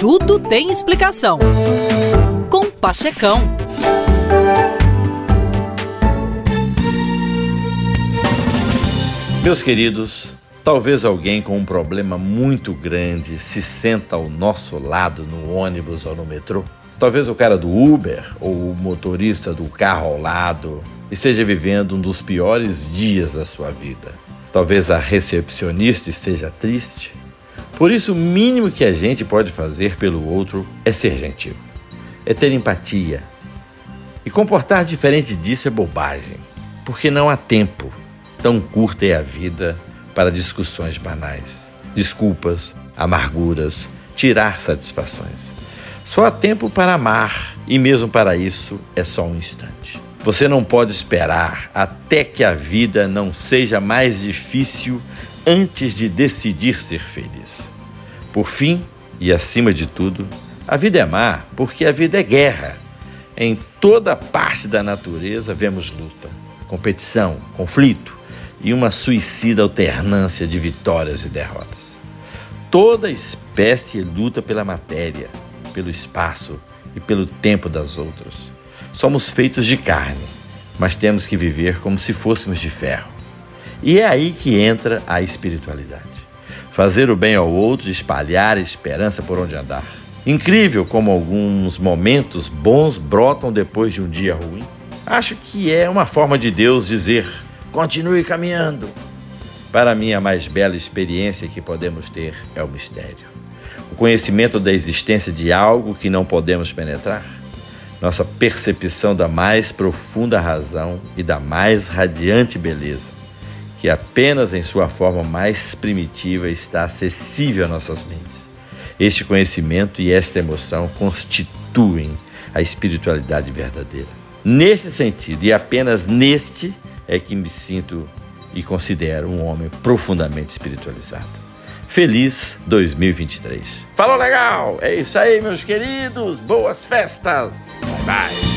Tudo tem explicação. Com Pachecão. Meus queridos, talvez alguém com um problema muito grande se senta ao nosso lado no ônibus ou no metrô. Talvez o cara do Uber ou o motorista do carro ao lado esteja vivendo um dos piores dias da sua vida. Talvez a recepcionista esteja triste. Por isso, o mínimo que a gente pode fazer pelo outro é ser gentil, é ter empatia. E comportar diferente disso é bobagem, porque não há tempo. Tão curta é a vida para discussões banais, desculpas, amarguras, tirar satisfações. Só há tempo para amar, e mesmo para isso é só um instante. Você não pode esperar até que a vida não seja mais difícil antes de decidir ser feliz. Por fim, e acima de tudo, a vida é má porque a vida é guerra. Em toda parte da natureza vemos luta, competição, conflito e uma suicida alternância de vitórias e derrotas. Toda espécie luta pela matéria, pelo espaço e pelo tempo das outras. Somos feitos de carne, mas temos que viver como se fôssemos de ferro. E é aí que entra a espiritualidade. Fazer o bem ao outro espalhar esperança por onde andar. Incrível como alguns momentos bons brotam depois de um dia ruim. Acho que é uma forma de Deus dizer: continue caminhando. Para mim, a mais bela experiência que podemos ter é o mistério o conhecimento da existência de algo que não podemos penetrar, nossa percepção da mais profunda razão e da mais radiante beleza, que apenas em sua forma mais primitiva está acessível a nossas mentes. Este conhecimento e esta emoção constituem a espiritualidade verdadeira. Neste sentido, e apenas neste, é que me sinto e considero um homem profundamente espiritualizado. Feliz 2023. Falou legal? É isso aí, meus queridos. Boas festas. Bye bye.